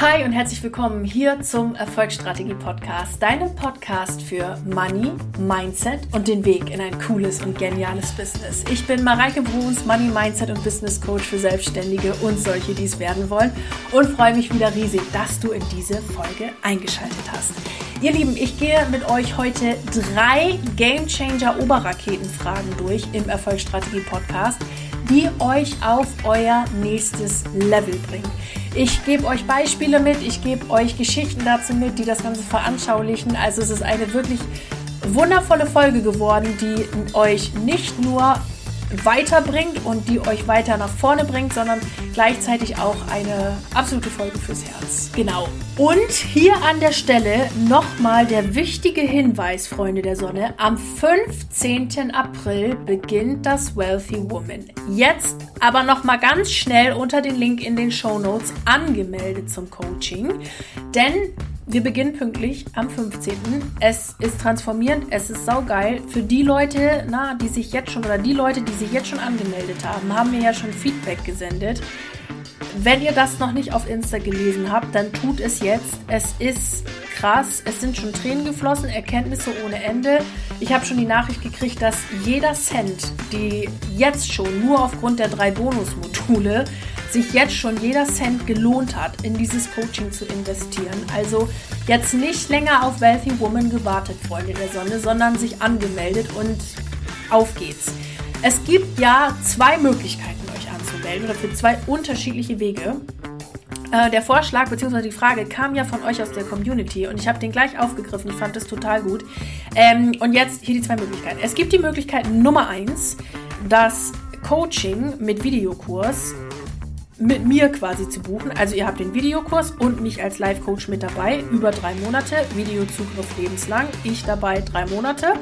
Hi und herzlich willkommen hier zum Erfolgsstrategie Podcast, deinem Podcast für Money, Mindset und den Weg in ein cooles und geniales Business. Ich bin Mareike Bruns, Money, Mindset und Business Coach für Selbstständige und solche, die es werden wollen und freue mich wieder riesig, dass du in diese Folge eingeschaltet hast. Ihr Lieben, ich gehe mit euch heute drei Game Changer Oberraketenfragen durch im Erfolgsstrategie Podcast, die euch auf euer nächstes Level bringen. Ich gebe euch Beispiele mit, ich gebe euch Geschichten dazu mit, die das Ganze veranschaulichen. Also es ist eine wirklich wundervolle Folge geworden, die euch nicht nur weiterbringt und die euch weiter nach vorne bringt, sondern gleichzeitig auch eine absolute Folge fürs Herz. Genau. Und hier an der Stelle nochmal der wichtige Hinweis, Freunde der Sonne. Am 15. April beginnt das Wealthy Woman. Jetzt aber nochmal ganz schnell unter den Link in den Show Notes angemeldet zum Coaching. Denn wir beginnen pünktlich am 15. Es ist transformierend, es ist saugeil. Für die Leute, na, die sich jetzt schon oder die Leute, die sich jetzt schon angemeldet haben, haben mir ja schon Feedback gesendet. Wenn ihr das noch nicht auf Insta gelesen habt, dann tut es jetzt. Es ist krass. Es sind schon Tränen geflossen, Erkenntnisse ohne Ende. Ich habe schon die Nachricht gekriegt, dass jeder Cent, die jetzt schon nur aufgrund der drei Bonusmodule sich jetzt schon jeder Cent gelohnt hat, in dieses Coaching zu investieren. Also jetzt nicht länger auf Wealthy Woman gewartet, Freunde der Sonne, sondern sich angemeldet und auf geht's. Es gibt ja zwei Möglichkeiten, euch anzumelden oder für zwei unterschiedliche Wege. Äh, der Vorschlag bzw. die Frage kam ja von euch aus der Community und ich habe den gleich aufgegriffen. Ich fand das total gut. Ähm, und jetzt hier die zwei Möglichkeiten. Es gibt die Möglichkeit Nummer eins, das Coaching mit Videokurs mit mir quasi zu buchen. Also ihr habt den Videokurs und mich als Live-Coach mit dabei über drei Monate. Videozugriff lebenslang. Ich dabei drei Monate.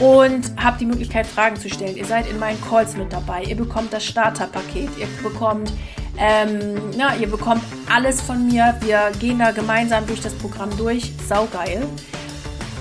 Und habt die Möglichkeit, Fragen zu stellen. Ihr seid in meinen Calls mit dabei. Ihr bekommt das Starterpaket. Ihr bekommt, ähm, na, ihr bekommt alles von mir. Wir gehen da gemeinsam durch das Programm durch. Saugeil.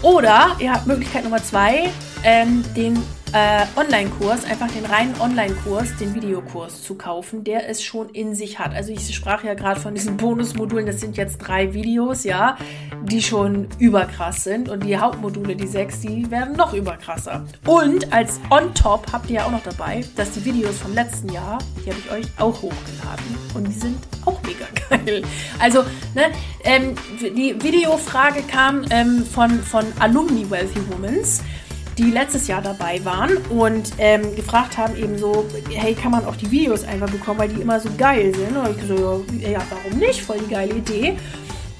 Oder ihr habt Möglichkeit Nummer zwei, ähm, den äh, Online-Kurs, einfach den reinen Online-Kurs, den Videokurs zu kaufen, der es schon in sich hat. Also ich sprach ja gerade von diesen Bonusmodulen, das sind jetzt drei Videos, ja, die schon überkrass sind und die Hauptmodule, die sechs, die werden noch überkrasser. Und als On-Top habt ihr ja auch noch dabei, dass die Videos vom letzten Jahr, die habe ich euch auch hochgeladen und die sind auch mega geil. Also, ne, ähm, die Videofrage kam ähm, von, von Alumni Wealthy Womans die letztes Jahr dabei waren und ähm, gefragt haben eben so, hey, kann man auch die Videos einfach bekommen, weil die immer so geil sind. Und ich so, ja, warum nicht? Voll die geile Idee.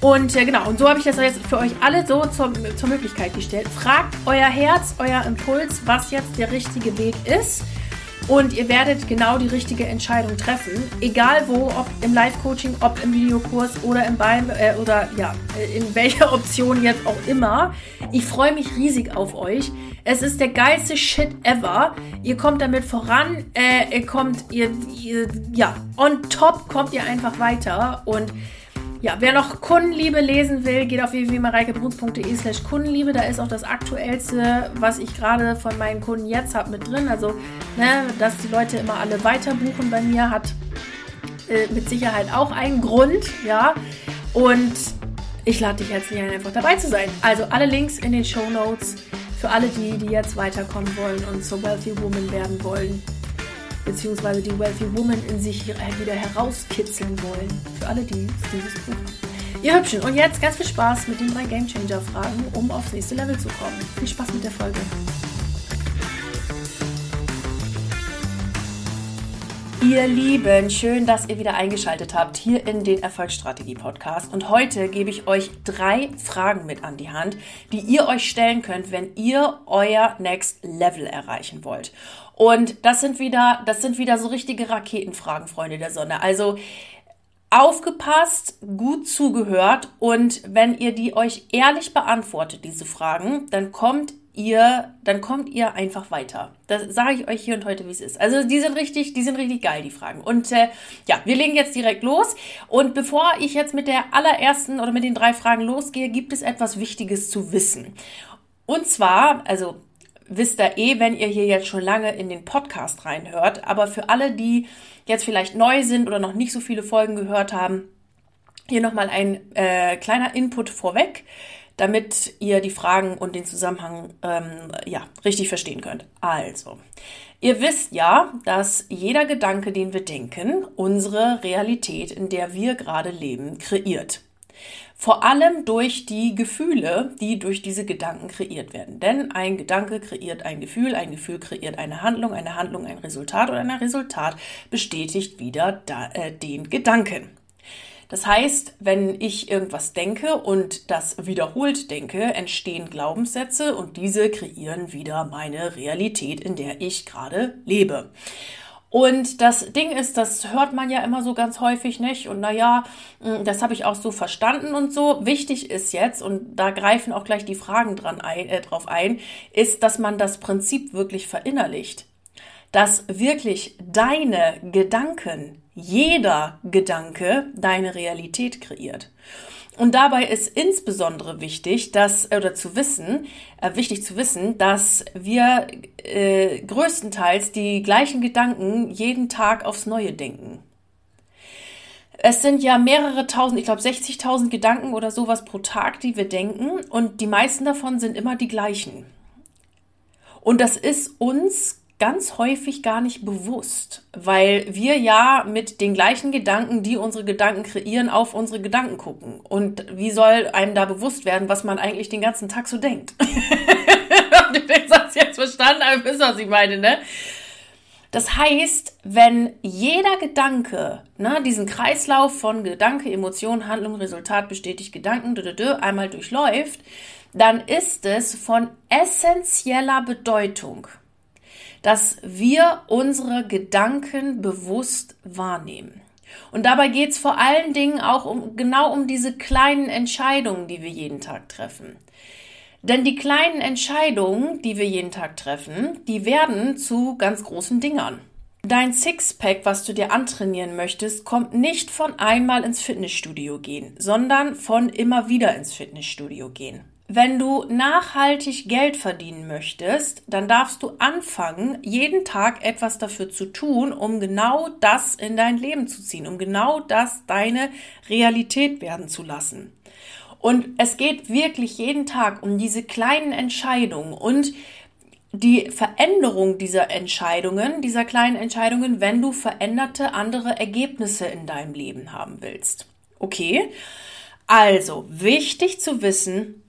Und äh, genau, und so habe ich das jetzt für euch alle so zur, zur Möglichkeit gestellt. Fragt euer Herz, euer Impuls, was jetzt der richtige Weg ist und ihr werdet genau die richtige Entscheidung treffen, egal wo, ob im Live-Coaching, ob im Videokurs oder im Bein äh, oder ja, äh, in welcher Option jetzt auch immer. Ich freue mich riesig auf euch. Es ist der geilste Shit ever. Ihr kommt damit voran, äh, ihr kommt, ihr, ihr, ja, on top kommt ihr einfach weiter und ja, wer noch Kundenliebe lesen will, geht auf www.mareikebruns.de slash Kundenliebe. Da ist auch das Aktuellste, was ich gerade von meinen Kunden jetzt habe, mit drin. Also, ne, dass die Leute immer alle weiter buchen bei mir, hat äh, mit Sicherheit auch einen Grund, ja. Und ich lade dich herzlich ein, einfach dabei zu sein. Also alle Links in den Show Notes für alle die, die jetzt weiterkommen wollen und zur Wealthy Woman werden wollen beziehungsweise die Wealthy Woman in sich wieder herauskitzeln wollen. Für alle, die dieses Buch. Ihr Hübschen, und jetzt ganz viel Spaß mit den drei Game Changer Fragen, um aufs nächste Level zu kommen. Viel Spaß mit der Folge. Ihr Lieben, schön, dass ihr wieder eingeschaltet habt hier in den Erfolgsstrategie Podcast. Und heute gebe ich euch drei Fragen mit an die Hand, die ihr euch stellen könnt, wenn ihr euer Next Level erreichen wollt. Und das sind wieder, das sind wieder so richtige Raketenfragen, Freunde der Sonne. Also aufgepasst, gut zugehört und wenn ihr die euch ehrlich beantwortet, diese Fragen, dann kommt ihr, dann kommt ihr einfach weiter. Das sage ich euch hier und heute, wie es ist. Also die sind richtig, die sind richtig geil, die Fragen. Und äh, ja, wir legen jetzt direkt los. Und bevor ich jetzt mit der allerersten oder mit den drei Fragen losgehe, gibt es etwas Wichtiges zu wissen. Und zwar, also wisst ihr eh, wenn ihr hier jetzt schon lange in den Podcast reinhört. Aber für alle, die jetzt vielleicht neu sind oder noch nicht so viele Folgen gehört haben, Hier nochmal ein äh, kleiner Input vorweg, damit ihr die Fragen und den Zusammenhang ähm, ja, richtig verstehen könnt. Also, ihr wisst ja, dass jeder Gedanke, den wir denken, unsere Realität, in der wir gerade leben, kreiert. Vor allem durch die Gefühle, die durch diese Gedanken kreiert werden. Denn ein Gedanke kreiert ein Gefühl, ein Gefühl kreiert eine Handlung, eine Handlung ein Resultat und ein Resultat bestätigt wieder da, äh, den Gedanken. Das heißt, wenn ich irgendwas denke und das wiederholt denke, entstehen Glaubenssätze und diese kreieren wieder meine Realität, in der ich gerade lebe. Und das Ding ist, das hört man ja immer so ganz häufig nicht. Und naja, hm, das habe ich auch so verstanden und so. Wichtig ist jetzt, und da greifen auch gleich die Fragen dran ein, äh, drauf ein, ist, dass man das Prinzip wirklich verinnerlicht. Dass wirklich deine Gedanken jeder Gedanke deine Realität kreiert. Und dabei ist insbesondere wichtig, dass oder zu wissen, äh, wichtig zu wissen, dass wir äh, größtenteils die gleichen Gedanken jeden Tag aufs Neue denken. Es sind ja mehrere tausend, ich glaube 60.000 Gedanken oder sowas pro Tag, die wir denken, und die meisten davon sind immer die gleichen. Und das ist uns ganz häufig gar nicht bewusst, weil wir ja mit den gleichen Gedanken, die unsere Gedanken kreieren, auf unsere Gedanken gucken. Und wie soll einem da bewusst werden, was man eigentlich den ganzen Tag so denkt? Habt ihr Satz jetzt verstanden? Aber wisst, was ich meine, ne? Das heißt, wenn jeder Gedanke, ne, diesen Kreislauf von Gedanke, Emotion, Handlung, Resultat, bestätigt Gedanken, einmal durchläuft, dann ist es von essentieller Bedeutung, dass wir unsere Gedanken bewusst wahrnehmen. Und dabei geht es vor allen Dingen auch um genau um diese kleinen Entscheidungen, die wir jeden Tag treffen. Denn die kleinen Entscheidungen, die wir jeden Tag treffen, die werden zu ganz großen Dingern. Dein Sixpack, was du dir antrainieren möchtest, kommt nicht von einmal ins Fitnessstudio gehen, sondern von immer wieder ins Fitnessstudio gehen. Wenn du nachhaltig Geld verdienen möchtest, dann darfst du anfangen, jeden Tag etwas dafür zu tun, um genau das in dein Leben zu ziehen, um genau das deine Realität werden zu lassen. Und es geht wirklich jeden Tag um diese kleinen Entscheidungen und die Veränderung dieser Entscheidungen, dieser kleinen Entscheidungen, wenn du veränderte andere Ergebnisse in deinem Leben haben willst. Okay? Also, wichtig zu wissen,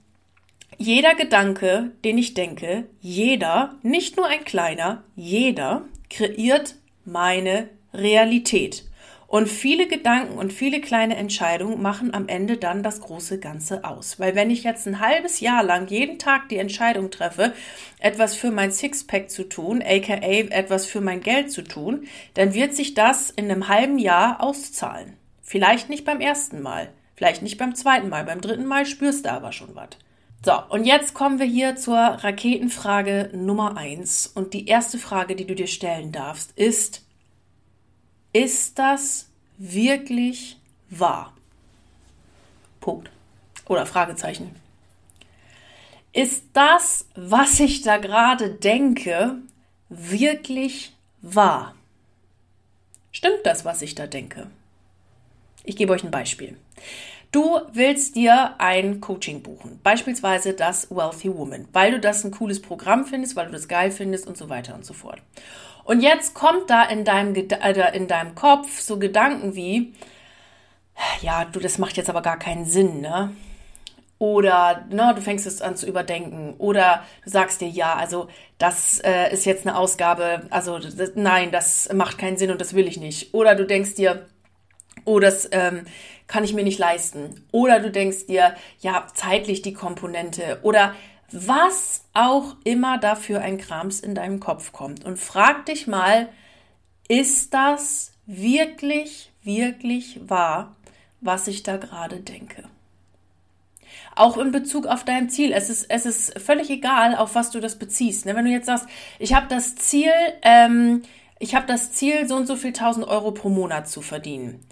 jeder Gedanke, den ich denke, jeder, nicht nur ein kleiner, jeder kreiert meine Realität. Und viele Gedanken und viele kleine Entscheidungen machen am Ende dann das große Ganze aus. Weil wenn ich jetzt ein halbes Jahr lang jeden Tag die Entscheidung treffe, etwas für mein Sixpack zu tun, aka etwas für mein Geld zu tun, dann wird sich das in einem halben Jahr auszahlen. Vielleicht nicht beim ersten Mal, vielleicht nicht beim zweiten Mal, beim dritten Mal spürst du aber schon was. So, und jetzt kommen wir hier zur Raketenfrage Nummer eins. Und die erste Frage, die du dir stellen darfst, ist, ist das wirklich wahr? Punkt. Oder Fragezeichen. Ist das, was ich da gerade denke, wirklich wahr? Stimmt das, was ich da denke? Ich gebe euch ein Beispiel. Du willst dir ein Coaching buchen, beispielsweise das Wealthy Woman, weil du das ein cooles Programm findest, weil du das geil findest und so weiter und so fort. Und jetzt kommt da in deinem, äh, in deinem Kopf so Gedanken wie, ja, du, das macht jetzt aber gar keinen Sinn, ne? Oder ne, du fängst es an zu überdenken. Oder du sagst dir, ja, also das äh, ist jetzt eine Ausgabe, also das, nein, das macht keinen Sinn und das will ich nicht. Oder du denkst dir, oh, das ähm, kann ich mir nicht leisten. Oder du denkst dir, ja, zeitlich die Komponente. Oder was auch immer dafür ein Krams in deinem Kopf kommt. Und frag dich mal, ist das wirklich, wirklich wahr, was ich da gerade denke? Auch in Bezug auf dein Ziel. Es ist, es ist völlig egal, auf was du das beziehst. Ne? Wenn du jetzt sagst, ich habe das Ziel, ähm, ich habe das Ziel, so und so viel tausend Euro pro Monat zu verdienen.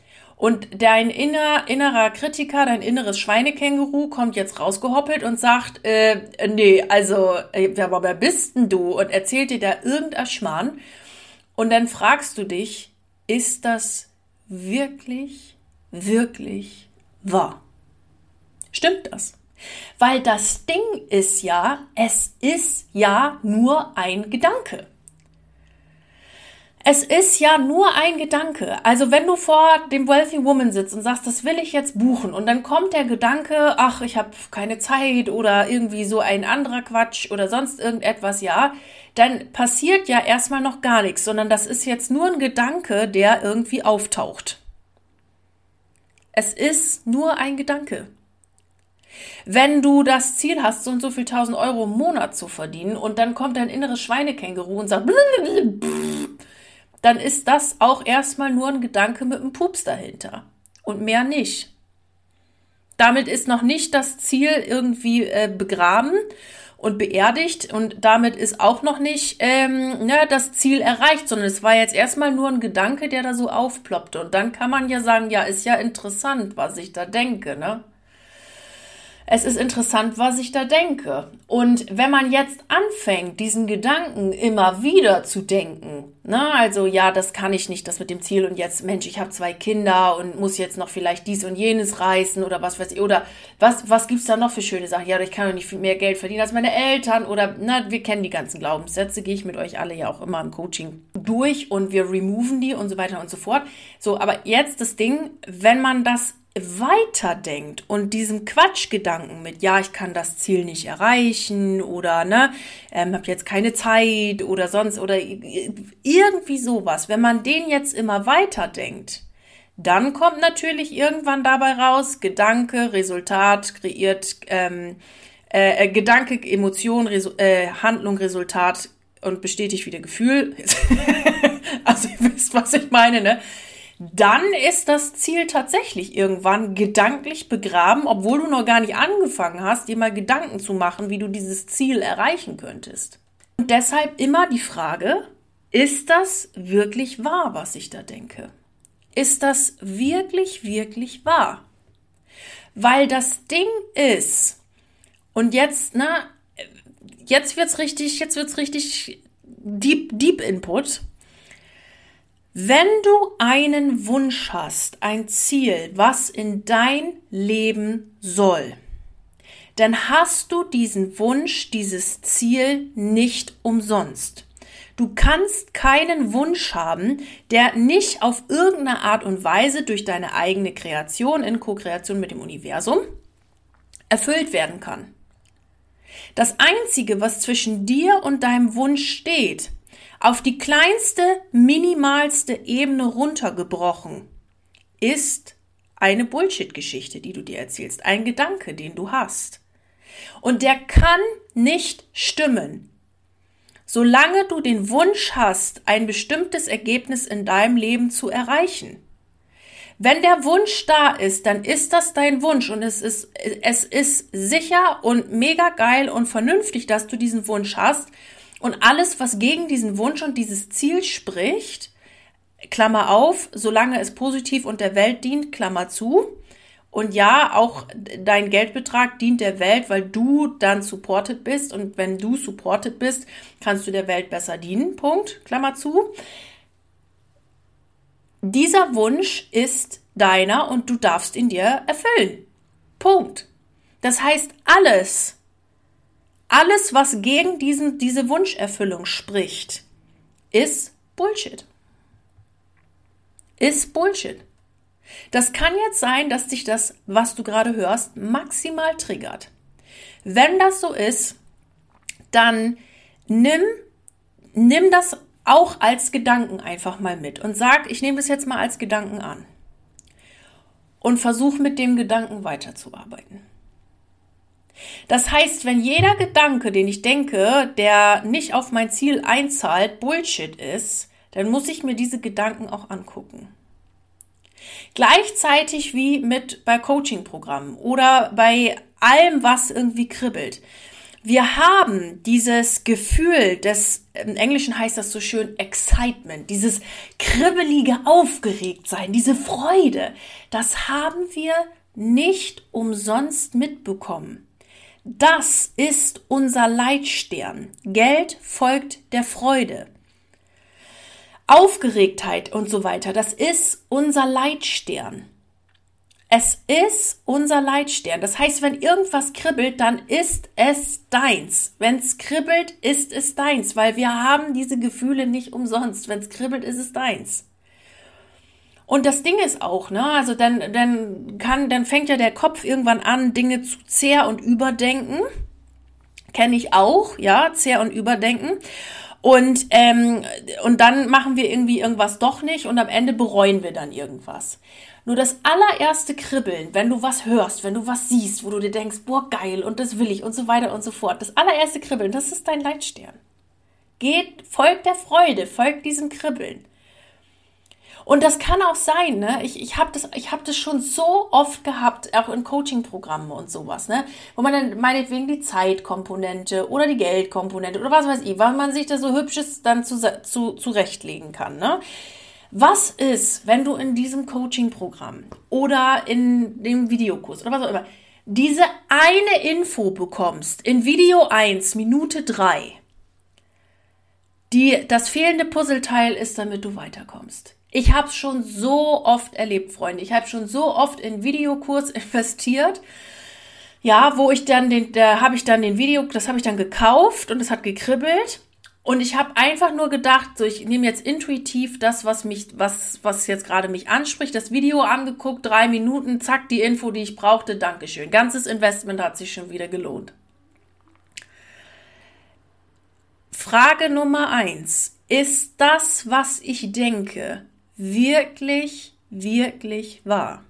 Und dein inner, innerer Kritiker, dein inneres Schweinekänguru kommt jetzt rausgehoppelt und sagt, äh, nee, also, äh, wer bist denn du? Und erzählt dir da irgendein Schmarrn. Und dann fragst du dich, ist das wirklich, wirklich wahr. Stimmt das? Weil das Ding ist ja, es ist ja nur ein Gedanke. Es ist ja nur ein Gedanke. Also wenn du vor dem Wealthy Woman sitzt und sagst, das will ich jetzt buchen und dann kommt der Gedanke, ach, ich habe keine Zeit oder irgendwie so ein anderer Quatsch oder sonst irgendetwas, ja, dann passiert ja erstmal noch gar nichts, sondern das ist jetzt nur ein Gedanke, der irgendwie auftaucht. Es ist nur ein Gedanke. Wenn du das Ziel hast, so und so viel tausend Euro im Monat zu verdienen und dann kommt dein inneres Schweinekänguru und sagt, dann ist das auch erstmal nur ein Gedanke mit einem Pups dahinter und mehr nicht. Damit ist noch nicht das Ziel irgendwie äh, begraben und beerdigt und damit ist auch noch nicht ähm, ne, das Ziel erreicht, sondern es war jetzt erstmal nur ein Gedanke, der da so aufploppte. Und dann kann man ja sagen, ja, ist ja interessant, was ich da denke, ne? Es ist interessant, was ich da denke. Und wenn man jetzt anfängt, diesen Gedanken immer wieder zu denken, na, ne, also ja, das kann ich nicht, das mit dem Ziel und jetzt, Mensch, ich habe zwei Kinder und muss jetzt noch vielleicht dies und jenes reißen oder was weiß ich, oder was, was gibt's da noch für schöne Sachen? Ja, ich kann doch nicht viel mehr Geld verdienen als meine Eltern oder, na, wir kennen die ganzen Glaubenssätze, gehe ich mit euch alle ja auch immer im Coaching durch und wir removen die und so weiter und so fort. So, aber jetzt das Ding, wenn man das weiterdenkt und diesem Quatschgedanken mit, ja, ich kann das Ziel nicht erreichen oder ne, ähm, habe jetzt keine Zeit oder sonst oder irgendwie sowas, wenn man den jetzt immer weiterdenkt, dann kommt natürlich irgendwann dabei raus, Gedanke, Resultat kreiert, ähm, äh, äh Gedanke, Emotion, Resu äh, Handlung, Resultat und bestätigt wieder Gefühl. also ihr wisst, was ich meine, ne? Dann ist das Ziel tatsächlich irgendwann gedanklich begraben, obwohl du noch gar nicht angefangen hast, dir mal Gedanken zu machen, wie du dieses Ziel erreichen könntest. Und deshalb immer die Frage, ist das wirklich wahr, was ich da denke? Ist das wirklich, wirklich wahr? Weil das Ding ist, und jetzt, na, jetzt wird's richtig, jetzt wird's richtig deep, deep Input. Wenn du einen Wunsch hast, ein Ziel, was in dein Leben soll, dann hast du diesen Wunsch, dieses Ziel nicht umsonst. Du kannst keinen Wunsch haben, der nicht auf irgendeine Art und Weise durch deine eigene Kreation in Co-Kreation mit dem Universum erfüllt werden kann. Das Einzige, was zwischen dir und deinem Wunsch steht, auf die kleinste, minimalste Ebene runtergebrochen ist eine Bullshit-Geschichte, die du dir erzählst, ein Gedanke, den du hast. Und der kann nicht stimmen. Solange du den Wunsch hast, ein bestimmtes Ergebnis in deinem Leben zu erreichen. Wenn der Wunsch da ist, dann ist das dein Wunsch und es ist, es ist sicher und mega geil und vernünftig, dass du diesen Wunsch hast und alles, was gegen diesen Wunsch und dieses Ziel spricht, Klammer auf, solange es positiv und der Welt dient, Klammer zu. Und ja, auch dein Geldbetrag dient der Welt, weil du dann supported bist. Und wenn du supported bist, kannst du der Welt besser dienen. Punkt. Klammer zu. Dieser Wunsch ist deiner und du darfst ihn dir erfüllen. Punkt. Das heißt, alles, alles, was gegen diesen, diese Wunscherfüllung spricht, ist Bullshit. Ist Bullshit. Das kann jetzt sein, dass dich das, was du gerade hörst, maximal triggert. Wenn das so ist, dann nimm, nimm das auch als Gedanken einfach mal mit und sag, ich nehme das jetzt mal als Gedanken an. Und versuch mit dem Gedanken weiterzuarbeiten. Das heißt, wenn jeder Gedanke, den ich denke, der nicht auf mein Ziel einzahlt, Bullshit ist, dann muss ich mir diese Gedanken auch angucken. Gleichzeitig wie mit bei Coaching-Programmen oder bei allem, was irgendwie kribbelt. Wir haben dieses Gefühl des, im Englischen heißt das so schön Excitement, dieses kribbelige Aufgeregtsein, diese Freude, das haben wir nicht umsonst mitbekommen. Das ist unser Leitstern. Geld folgt der Freude. Aufgeregtheit und so weiter, das ist unser Leitstern. es ist unser Leitstern. Das heißt, wenn irgendwas kribbelt, dann ist es deins. Wenn es kribbelt, ist es deins, weil wir haben diese Gefühle nicht umsonst. Wenn es kribbelt, ist es deins. Und das Ding ist auch, ne, also dann, dann kann, dann fängt ja der Kopf irgendwann an, Dinge zu zehr und überdenken. Kenne ich auch, ja, zehr und überdenken. Und, ähm, und dann machen wir irgendwie irgendwas doch nicht und am Ende bereuen wir dann irgendwas. Nur das allererste Kribbeln, wenn du was hörst, wenn du was siehst, wo du dir denkst, boah, geil und das will ich und so weiter und so fort. Das allererste Kribbeln, das ist dein Leitstern. Geht, folgt der Freude, folgt diesem Kribbeln. Und das kann auch sein, ne? Ich, ich habe das, ich hab das schon so oft gehabt, auch in Coaching-Programmen und sowas, ne? Wo man dann meinetwegen die Zeitkomponente oder die Geldkomponente oder was weiß ich, weil man sich da so hübsches dann zu, zu, zurechtlegen kann, ne? Was ist, wenn du in diesem Coaching-Programm oder in dem Videokurs oder was auch immer diese eine Info bekommst in Video 1, Minute 3, die das fehlende Puzzleteil ist, damit du weiterkommst. Ich habe es schon so oft erlebt, Freunde. Ich habe schon so oft in Videokurs investiert. Ja, wo ich dann den, da habe ich dann den Video, das habe ich dann gekauft und es hat gekribbelt. Und ich habe einfach nur gedacht, so ich nehme jetzt intuitiv das, was mich, was, was jetzt gerade mich anspricht, das Video angeguckt, drei Minuten, zack, die Info, die ich brauchte, Dankeschön. Ganzes Investment hat sich schon wieder gelohnt. Frage Nummer eins. Ist das, was ich denke, wirklich, wirklich wahr?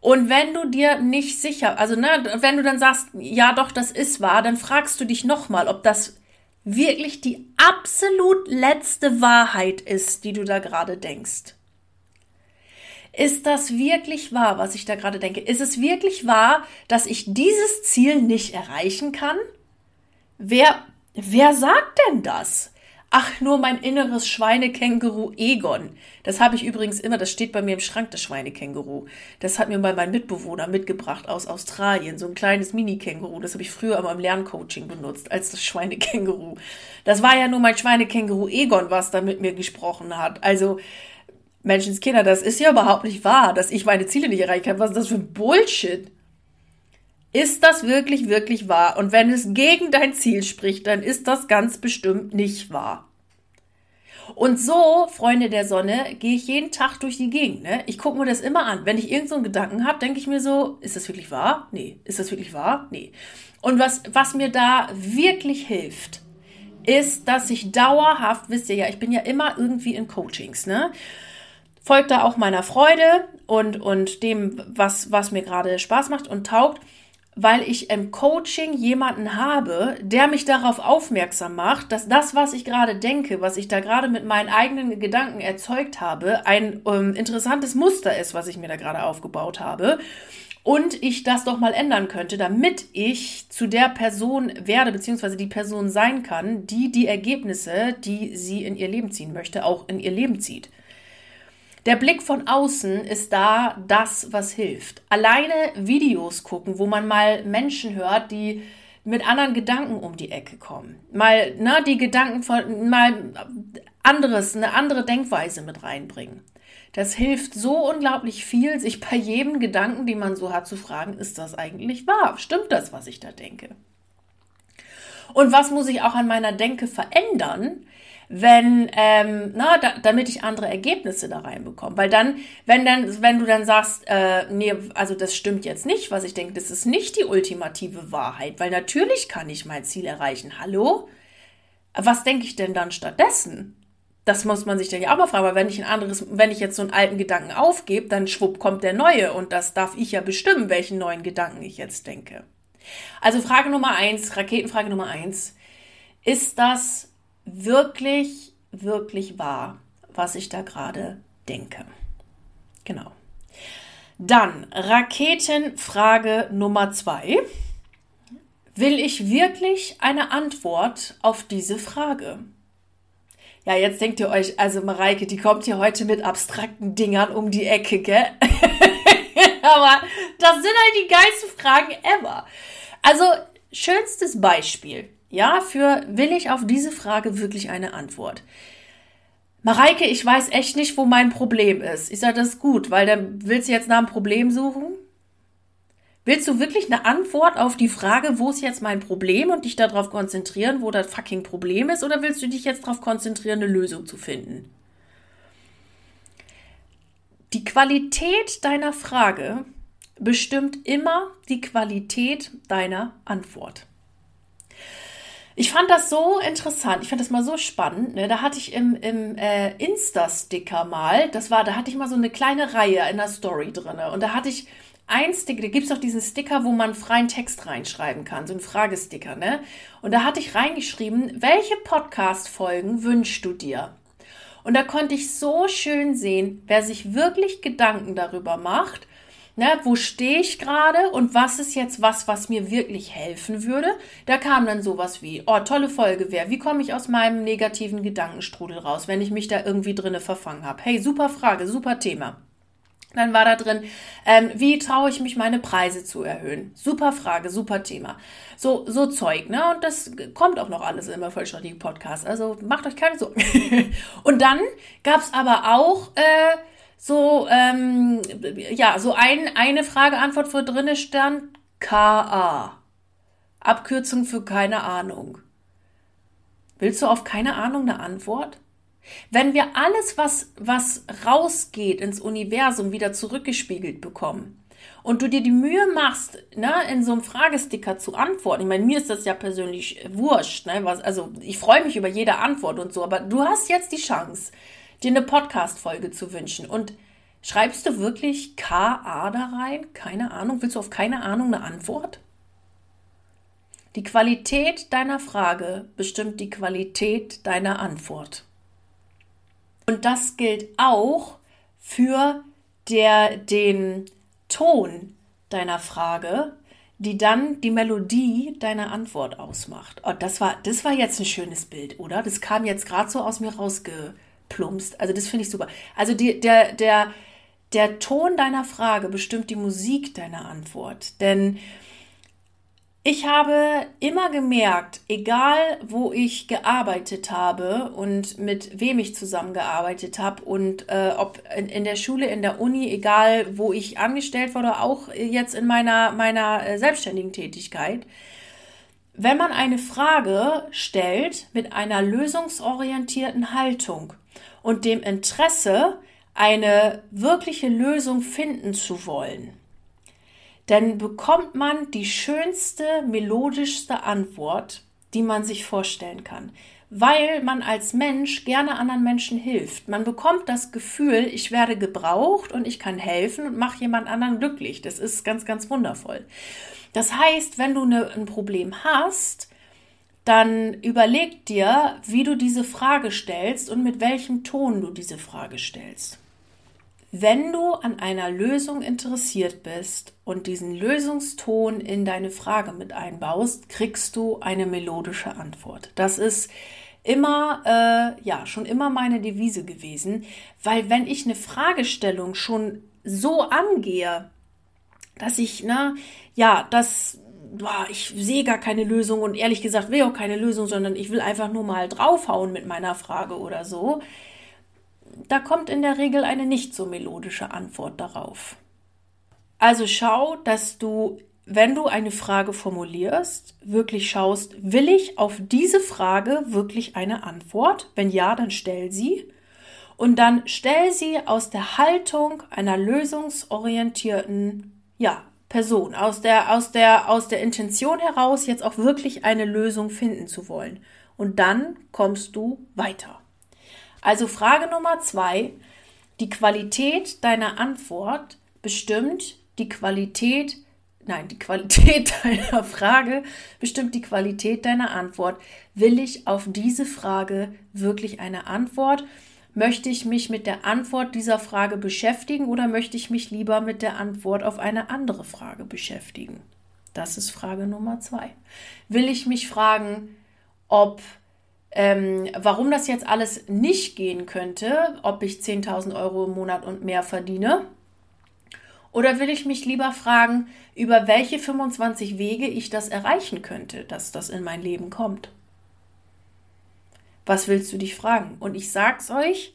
Und wenn du dir nicht sicher, also ne, wenn du dann sagst, ja doch, das ist wahr, dann fragst du dich nochmal, ob das wirklich die absolut letzte Wahrheit ist, die du da gerade denkst? Ist das wirklich wahr, was ich da gerade denke? Ist es wirklich wahr, dass ich dieses Ziel nicht erreichen kann? Wer, wer sagt denn das? Ach, nur mein inneres Schweinekänguru Egon. Das habe ich übrigens immer, das steht bei mir im Schrank, das Schweinekänguru. Das hat mir mal mein Mitbewohner mitgebracht aus Australien. So ein kleines Mini-Känguru. Das habe ich früher immer im Lerncoaching benutzt, als das Schweinekänguru. Das war ja nur mein Schweinekänguru Egon, was da mit mir gesprochen hat. Also, Menschenskinder, das ist ja überhaupt nicht wahr, dass ich meine Ziele nicht erreichen kann. Was ist das für ein Bullshit? Ist das wirklich, wirklich wahr? Und wenn es gegen dein Ziel spricht, dann ist das ganz bestimmt nicht wahr. Und so, Freunde der Sonne, gehe ich jeden Tag durch die Gegend. Ne? Ich gucke mir das immer an. Wenn ich irgendeinen so Gedanken habe, denke ich mir so, ist das wirklich wahr? Nee. Ist das wirklich wahr? Nee. Und was, was mir da wirklich hilft, ist, dass ich dauerhaft, wisst ihr ja, ich bin ja immer irgendwie in Coachings, ne? Folgt da auch meiner Freude und, und dem, was, was mir gerade Spaß macht und taugt weil ich im Coaching jemanden habe, der mich darauf aufmerksam macht, dass das, was ich gerade denke, was ich da gerade mit meinen eigenen Gedanken erzeugt habe, ein ähm, interessantes Muster ist, was ich mir da gerade aufgebaut habe. Und ich das doch mal ändern könnte, damit ich zu der Person werde, beziehungsweise die Person sein kann, die die Ergebnisse, die sie in ihr Leben ziehen möchte, auch in ihr Leben zieht. Der Blick von außen ist da das, was hilft. Alleine Videos gucken, wo man mal Menschen hört, die mit anderen Gedanken um die Ecke kommen. Mal, ne, die Gedanken von, mal anderes, eine andere Denkweise mit reinbringen. Das hilft so unglaublich viel, sich bei jedem Gedanken, den man so hat, zu fragen, ist das eigentlich wahr? Stimmt das, was ich da denke? Und was muss ich auch an meiner Denke verändern, wenn, ähm, na, da, damit ich andere Ergebnisse da reinbekomme. Weil dann, wenn dann, wenn du dann sagst, äh, nee, also das stimmt jetzt nicht, was ich denke, das ist nicht die ultimative Wahrheit, weil natürlich kann ich mein Ziel erreichen. Hallo? Was denke ich denn dann stattdessen? Das muss man sich dann ja auch mal fragen, weil wenn ich ein anderes, wenn ich jetzt so einen alten Gedanken aufgebe, dann schwupp kommt der neue und das darf ich ja bestimmen, welchen neuen Gedanken ich jetzt denke. Also Frage Nummer eins, Raketenfrage Nummer eins. Ist das wirklich, wirklich wahr, was ich da gerade denke. Genau. Dann Raketenfrage Nummer zwei. Will ich wirklich eine Antwort auf diese Frage? Ja, jetzt denkt ihr euch, also Mareike, die kommt hier heute mit abstrakten Dingern um die Ecke, gell? Aber das sind halt die geilsten Fragen ever. Also, schönstes Beispiel. Ja, für will ich auf diese Frage wirklich eine Antwort? Mareike, ich weiß echt nicht, wo mein Problem ist. Ich sage, das ist gut, weil dann willst du jetzt nach einem Problem suchen? Willst du wirklich eine Antwort auf die Frage, wo ist jetzt mein Problem und dich darauf konzentrieren, wo das fucking Problem ist? Oder willst du dich jetzt darauf konzentrieren, eine Lösung zu finden? Die Qualität deiner Frage bestimmt immer die Qualität deiner Antwort. Ich fand das so interessant, ich fand das mal so spannend. Ne? Da hatte ich im, im äh, Insta-Sticker mal, das war, da hatte ich mal so eine kleine Reihe in der Story drin. Und da hatte ich ein Sticker, da gibt es auch diesen Sticker, wo man freien Text reinschreiben kann, so ein Fragesticker, ne? Und da hatte ich reingeschrieben, welche Podcast-Folgen wünschst du dir? Und da konnte ich so schön sehen, wer sich wirklich Gedanken darüber macht, Ne, wo stehe ich gerade und was ist jetzt was, was mir wirklich helfen würde? Da kam dann sowas wie, oh, tolle Folge wäre, wie komme ich aus meinem negativen Gedankenstrudel raus, wenn ich mich da irgendwie drinne verfangen habe? Hey, super Frage, super Thema. Dann war da drin, ähm, wie traue ich mich, meine Preise zu erhöhen? Super Frage, super Thema. So, so Zeug, ne? Und das kommt auch noch alles im Erfolgsstrategie Podcast. Also macht euch keine Sorgen. und dann gab's aber auch äh, so, ähm, ja, so ein, eine Frage-Antwort, wo drinne stand KA. Abkürzung für keine Ahnung. Willst du auf keine Ahnung eine Antwort? Wenn wir alles, was, was rausgeht ins Universum, wieder zurückgespiegelt bekommen und du dir die Mühe machst, ne, in so einem Fragesticker zu antworten, ich meine, mir ist das ja persönlich wurscht, ne, was, also ich freue mich über jede Antwort und so, aber du hast jetzt die Chance, dir eine Podcast-Folge zu wünschen. Und schreibst du wirklich KA da rein? Keine Ahnung. Willst du auf keine Ahnung eine Antwort? Die Qualität deiner Frage bestimmt die Qualität deiner Antwort. Und das gilt auch für der, den Ton deiner Frage, die dann die Melodie deiner Antwort ausmacht. Oh, das war, das war jetzt ein schönes Bild, oder? Das kam jetzt gerade so aus mir rausge, plumpst. Also das finde ich super. Also die, der, der, der Ton deiner Frage bestimmt die Musik deiner Antwort. Denn ich habe immer gemerkt, egal wo ich gearbeitet habe und mit wem ich zusammengearbeitet habe und äh, ob in, in, der Schule, in der Uni, egal wo ich angestellt wurde, auch jetzt in meiner, meiner äh, selbstständigen Tätigkeit, wenn man eine Frage stellt mit einer lösungsorientierten Haltung und dem Interesse, eine wirkliche Lösung finden zu wollen, dann bekommt man die schönste, melodischste Antwort, die man sich vorstellen kann. Weil man als Mensch gerne anderen Menschen hilft. Man bekommt das Gefühl, ich werde gebraucht und ich kann helfen und mache jemand anderen glücklich. Das ist ganz, ganz wundervoll. Das heißt, wenn du eine, ein Problem hast, dann überleg dir, wie du diese Frage stellst und mit welchem Ton du diese Frage stellst. Wenn du an einer Lösung interessiert bist und diesen Lösungston in deine Frage mit einbaust, kriegst du eine melodische Antwort. Das ist immer, äh, ja, schon immer meine Devise gewesen, weil wenn ich eine Fragestellung schon so angehe, dass ich, na, ja, das boah, ich sehe gar keine Lösung und ehrlich gesagt will auch keine Lösung, sondern ich will einfach nur mal draufhauen mit meiner Frage oder so, da kommt in der Regel eine nicht so melodische Antwort darauf. Also schau, dass du, wenn du eine Frage formulierst, wirklich schaust, will ich auf diese Frage wirklich eine Antwort? Wenn ja, dann stell sie. Und dann stell sie aus der Haltung einer lösungsorientierten, ja, Person, aus der, aus der, aus der Intention heraus, jetzt auch wirklich eine Lösung finden zu wollen. Und dann kommst du weiter. Also Frage Nummer zwei, die Qualität deiner Antwort bestimmt die Qualität, nein, die Qualität deiner Frage bestimmt die Qualität deiner Antwort. Will ich auf diese Frage wirklich eine Antwort? Möchte ich mich mit der Antwort dieser Frage beschäftigen oder möchte ich mich lieber mit der Antwort auf eine andere Frage beschäftigen? Das ist Frage Nummer zwei. Will ich mich fragen, ob ähm, warum das jetzt alles nicht gehen könnte, ob ich 10.000 Euro im Monat und mehr verdiene? Oder will ich mich lieber fragen, über welche 25 Wege ich das erreichen könnte, dass das in mein Leben kommt? Was willst du dich fragen? Und ich sag's euch,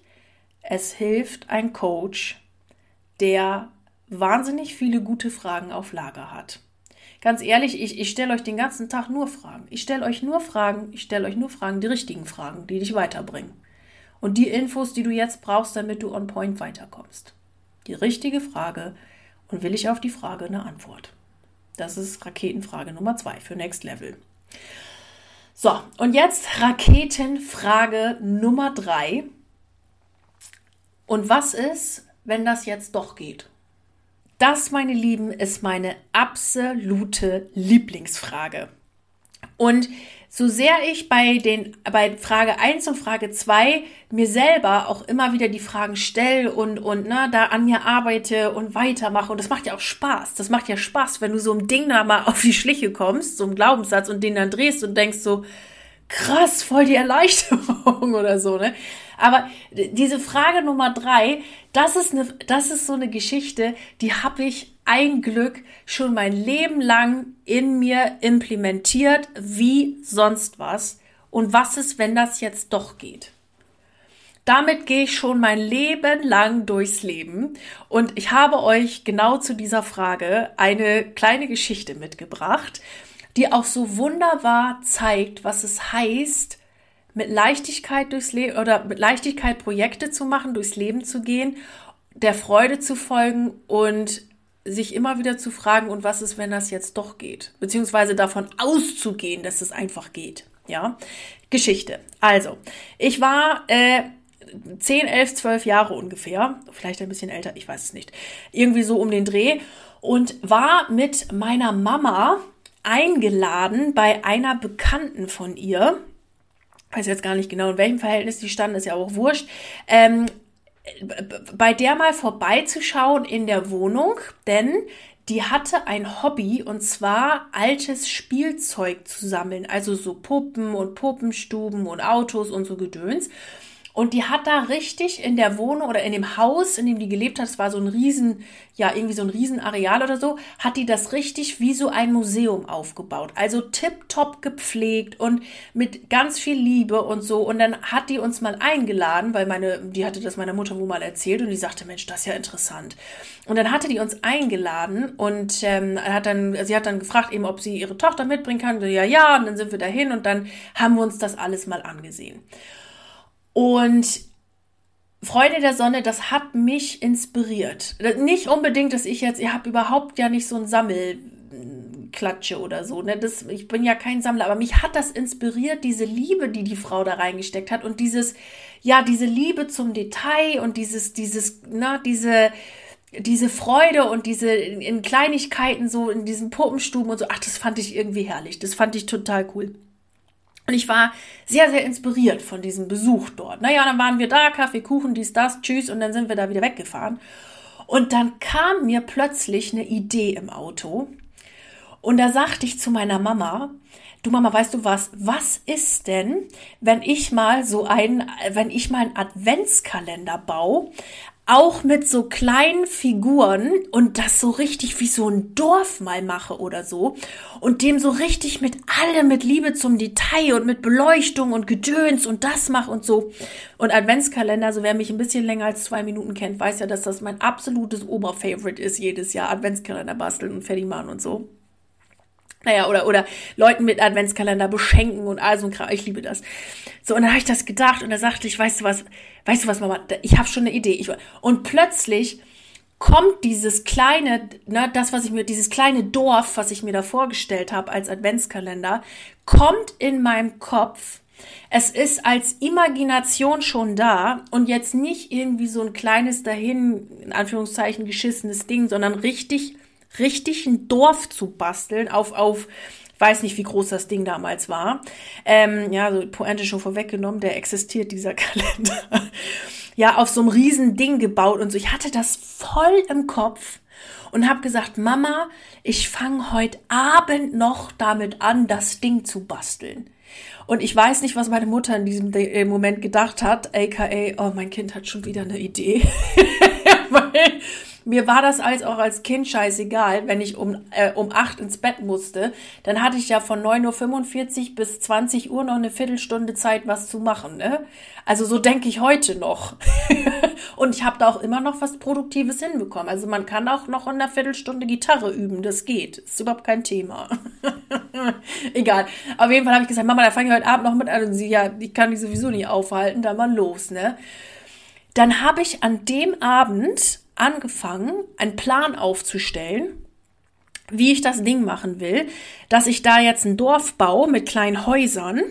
es hilft ein Coach, der wahnsinnig viele gute Fragen auf Lager hat. Ganz ehrlich, ich, ich stelle euch den ganzen Tag nur Fragen. Ich stelle euch nur Fragen, ich stelle euch nur Fragen, die richtigen Fragen, die dich weiterbringen. Und die Infos, die du jetzt brauchst, damit du on point weiterkommst. Die richtige Frage und will ich auf die Frage eine Antwort. Das ist Raketenfrage Nummer zwei für Next Level. So, und jetzt Raketenfrage Nummer drei. Und was ist, wenn das jetzt doch geht? Das, meine Lieben, ist meine absolute Lieblingsfrage. Und so sehr ich bei den, bei Frage 1 und Frage 2 mir selber auch immer wieder die Fragen stelle und, und, ne, da an mir arbeite und weitermache. Und das macht ja auch Spaß. Das macht ja Spaß, wenn du so ein Ding da mal auf die Schliche kommst, so ein Glaubenssatz und den dann drehst und denkst so, krass, voll die Erleichterung oder so, ne? Aber diese Frage Nummer drei, das ist eine, das ist so eine Geschichte, die habe ich ein Glück schon mein Leben lang in mir implementiert, wie sonst was. Und was ist, wenn das jetzt doch geht? Damit gehe ich schon mein Leben lang durchs Leben und ich habe euch genau zu dieser Frage eine kleine Geschichte mitgebracht, die auch so wunderbar zeigt, was es heißt, mit Leichtigkeit durchs Leben oder mit Leichtigkeit Projekte zu machen, durchs Leben zu gehen, der Freude zu folgen und sich immer wieder zu fragen, und was ist, wenn das jetzt doch geht? Beziehungsweise davon auszugehen, dass es einfach geht. Ja, Geschichte. Also, ich war äh, 10, 11, 12 Jahre ungefähr, vielleicht ein bisschen älter, ich weiß es nicht, irgendwie so um den Dreh und war mit meiner Mama eingeladen bei einer Bekannten von ihr. Weiß jetzt gar nicht genau, in welchem Verhältnis die standen, ist ja auch wurscht. Ähm, bei der mal vorbeizuschauen in der Wohnung, denn die hatte ein Hobby und zwar altes Spielzeug zu sammeln, also so Puppen und Puppenstuben und Autos und so Gedöns. Und die hat da richtig in der Wohnung oder in dem Haus, in dem die gelebt hat, es war so ein riesen, ja, irgendwie so ein Riesenareal oder so, hat die das richtig wie so ein Museum aufgebaut. Also tipptopp gepflegt und mit ganz viel Liebe und so. Und dann hat die uns mal eingeladen, weil meine, die hatte das meiner Mutter wohl mal erzählt und die sagte, Mensch, das ist ja interessant. Und dann hatte die uns eingeladen und ähm, hat dann, sie hat dann gefragt, eben, ob sie ihre Tochter mitbringen kann. Ja, ja, und dann sind wir dahin und dann haben wir uns das alles mal angesehen. Und Freude der Sonne, das hat mich inspiriert. Nicht unbedingt, dass ich jetzt, ihr habt überhaupt ja nicht so ein Sammelklatsche oder so. Ne? Das, ich bin ja kein Sammler, aber mich hat das inspiriert, diese Liebe, die die Frau da reingesteckt hat und dieses, ja, diese Liebe zum Detail und dieses, dieses, na, diese, diese Freude und diese in Kleinigkeiten so in diesen Puppenstuben und so. Ach, das fand ich irgendwie herrlich. Das fand ich total cool. Und ich war sehr, sehr inspiriert von diesem Besuch dort. Naja, dann waren wir da, Kaffee, Kuchen, dies, das, tschüss, und dann sind wir da wieder weggefahren. Und dann kam mir plötzlich eine Idee im Auto. Und da sagte ich zu meiner Mama, du Mama, weißt du was, was ist denn, wenn ich mal so einen, wenn ich mal einen Adventskalender baue, auch mit so kleinen Figuren und das so richtig wie so ein Dorf mal mache oder so und dem so richtig mit allem mit Liebe zum Detail und mit Beleuchtung und Gedöns und das mache und so. Und Adventskalender, so wer mich ein bisschen länger als zwei Minuten kennt, weiß ja, dass das mein absolutes Oberfavorite ist jedes Jahr. Adventskalender basteln und fertig machen und so. Naja, oder, oder Leuten mit Adventskalender beschenken und all so ein Kram. Ich liebe das. So, und dann habe ich das gedacht und da sagte ich, weißt du was, weißt du was, Mama, ich habe schon eine Idee. Ich, und plötzlich kommt dieses kleine, ne, das, was ich mir, dieses kleine Dorf, was ich mir da vorgestellt habe als Adventskalender, kommt in meinem Kopf. Es ist als Imagination schon da und jetzt nicht irgendwie so ein kleines dahin, in Anführungszeichen, geschissenes Ding, sondern richtig richtig ein Dorf zu basteln auf, auf, weiß nicht, wie groß das Ding damals war. Ähm, ja, so Pointe schon vorweggenommen, der existiert, dieser Kalender. ja, auf so einem riesen Ding gebaut und so. Ich hatte das voll im Kopf und habe gesagt, Mama, ich fange heute Abend noch damit an, das Ding zu basteln. Und ich weiß nicht, was meine Mutter in diesem Moment gedacht hat, aka, oh, mein Kind hat schon wieder eine Idee. Mir war das als auch als Kind scheißegal, wenn ich um, äh, um acht ins Bett musste. Dann hatte ich ja von 9.45 Uhr bis 20 Uhr noch eine Viertelstunde Zeit, was zu machen. Ne? Also so denke ich heute noch. Und ich habe da auch immer noch was Produktives hinbekommen. Also man kann auch noch in einer Viertelstunde Gitarre üben. Das geht. Ist überhaupt kein Thema. Egal. Auf jeden Fall habe ich gesagt, Mama, da fange ich heute Abend noch mit an. Und sie, ja, ich kann dich sowieso nicht aufhalten. Da mal los, ne? Dann habe ich an dem Abend angefangen, einen Plan aufzustellen, wie ich das Ding machen will, dass ich da jetzt ein Dorf baue mit kleinen Häusern,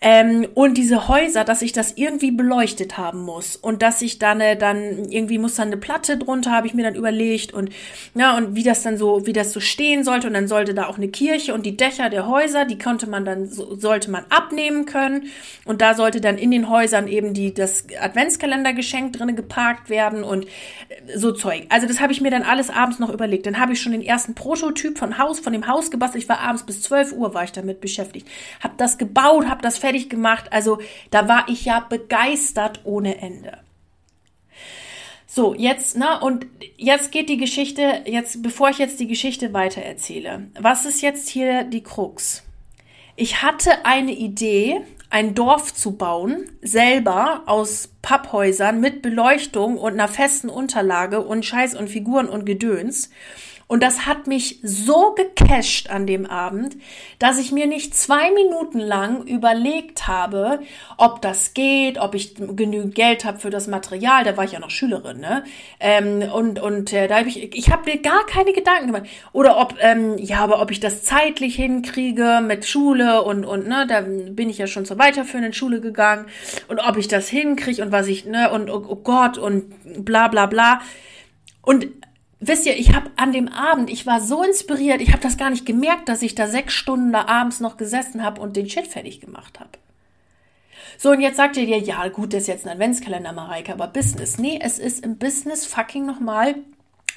ähm, und diese Häuser, dass ich das irgendwie beleuchtet haben muss und dass ich dann, äh, dann irgendwie muss dann eine Platte drunter, habe ich mir dann überlegt und ja und wie das dann so, wie das so stehen sollte und dann sollte da auch eine Kirche und die Dächer der Häuser, die konnte man dann so, sollte man abnehmen können und da sollte dann in den Häusern eben die das Adventskalendergeschenk drinne geparkt werden und äh, so Zeug. Also das habe ich mir dann alles abends noch überlegt. Dann habe ich schon den ersten Prototyp von Haus von dem Haus gebastelt. Ich war abends bis 12 Uhr war ich damit beschäftigt. Habe das gebaut, habe das fertig gemacht. Also da war ich ja begeistert ohne Ende. So, jetzt, ne, und jetzt geht die Geschichte, jetzt, bevor ich jetzt die Geschichte weiter erzähle, was ist jetzt hier die Krux? Ich hatte eine Idee, ein Dorf zu bauen, selber aus Papphäusern mit Beleuchtung und einer festen Unterlage und Scheiß und Figuren und Gedöns. Und das hat mich so gecasht an dem Abend, dass ich mir nicht zwei Minuten lang überlegt habe, ob das geht, ob ich genügend Geld habe für das Material. Da war ich ja noch Schülerin, ne? Ähm, und und äh, da habe ich, ich habe mir gar keine Gedanken gemacht. Oder ob, ähm, ja, aber ob ich das zeitlich hinkriege mit Schule und und ne, da bin ich ja schon zur weiterführenden Schule gegangen und ob ich das hinkriege und was ich ne und oh, oh Gott und bla bla bla. Und wisst ihr, ich habe an dem Abend, ich war so inspiriert, ich habe das gar nicht gemerkt, dass ich da sechs Stunden da abends noch gesessen habe und den Shit fertig gemacht habe. So, und jetzt sagt ihr dir, ja, gut, das ist jetzt ein Adventskalender, Mareike, aber Business. Nee, es ist im Business fucking nochmal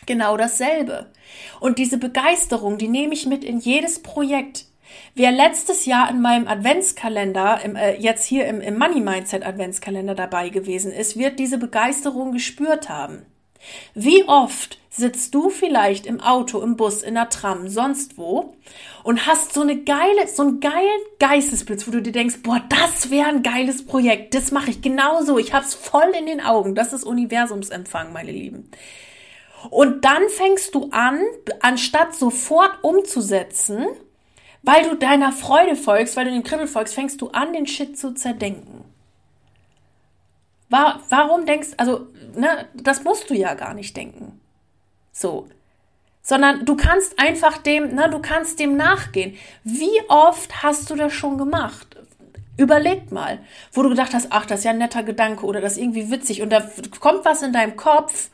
genau dasselbe. Und diese Begeisterung, die nehme ich mit in jedes Projekt. Wer letztes Jahr in meinem Adventskalender, im, äh, jetzt hier im, im Money Mindset Adventskalender dabei gewesen ist, wird diese Begeisterung gespürt haben. Wie oft sitzt du vielleicht im Auto, im Bus, in der Tram, sonst wo und hast so eine geile, so einen geilen Geistesblitz, wo du dir denkst, boah, das wäre ein geiles Projekt, das mache ich genauso, ich hab's voll in den Augen, das ist Universumsempfang, meine Lieben. Und dann fängst du an, anstatt sofort umzusetzen, weil du deiner Freude folgst, weil du dem Kribbel folgst, fängst du an, den Shit zu zerdenken. Warum denkst, also, ne, das musst du ja gar nicht denken. So. Sondern du kannst einfach dem, ne, du kannst dem nachgehen. Wie oft hast du das schon gemacht? Überleg mal, wo du gedacht hast, ach, das ist ja ein netter Gedanke oder das ist irgendwie witzig und da kommt was in deinem Kopf